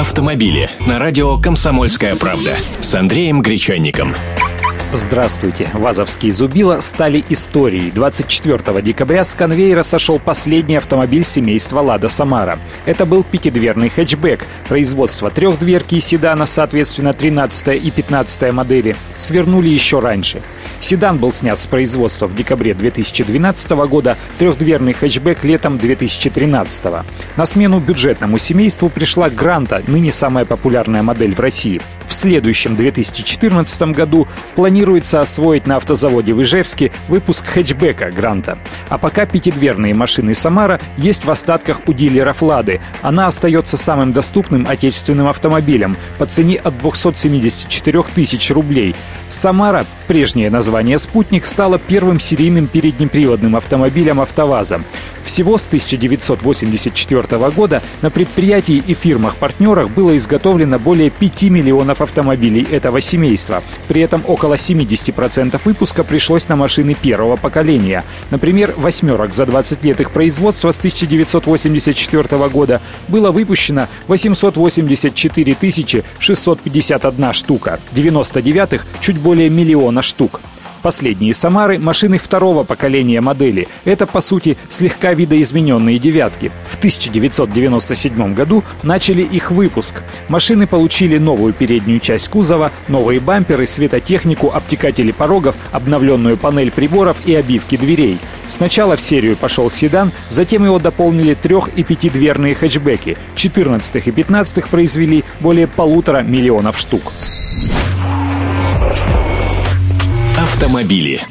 автомобили на радио «Комсомольская правда» с Андреем Гречанником. Здравствуйте. Вазовские зубила стали историей. 24 декабря с конвейера сошел последний автомобиль семейства «Лада Самара». Это был пятидверный хэтчбэк. Производство трехдверки и седана, соответственно, 13 и 15 модели, свернули еще раньше. Седан был снят с производства в декабре 2012 года, трехдверный хэтчбэк летом 2013. На смену бюджетному семейству пришла Гранта, ныне самая популярная модель в России. В следующем 2014 году планируется освоить на автозаводе в Ижевске выпуск хэтчбека Гранта. А пока пятидверные машины Самара есть в остатках у дилеров Лады. Она остается самым доступным отечественным автомобилем по цене от 274 тысяч рублей. Самара, прежнее название «Спутник», стала первым серийным переднеприводным автомобилем «АвтоВАЗа». Всего с 1984 года на предприятии и фирмах-партнерах было изготовлено более 5 миллионов автомобилей этого семейства. При этом около 70% выпуска пришлось на машины первого поколения. Например, восьмерок за 20 лет их производства с 1984 года было выпущено 884 651 штука. 99-х чуть более миллиона штук. Последние «Самары» — машины второго поколения модели. Это, по сути, слегка видоизмененные «девятки». В 1997 году начали их выпуск. Машины получили новую переднюю часть кузова, новые бамперы, светотехнику, обтекатели порогов, обновленную панель приборов и обивки дверей. Сначала в серию пошел седан, затем его дополнили трех- и пятидверные хэтчбеки. 14 и 15 произвели более полутора миллионов штук. Автомобили.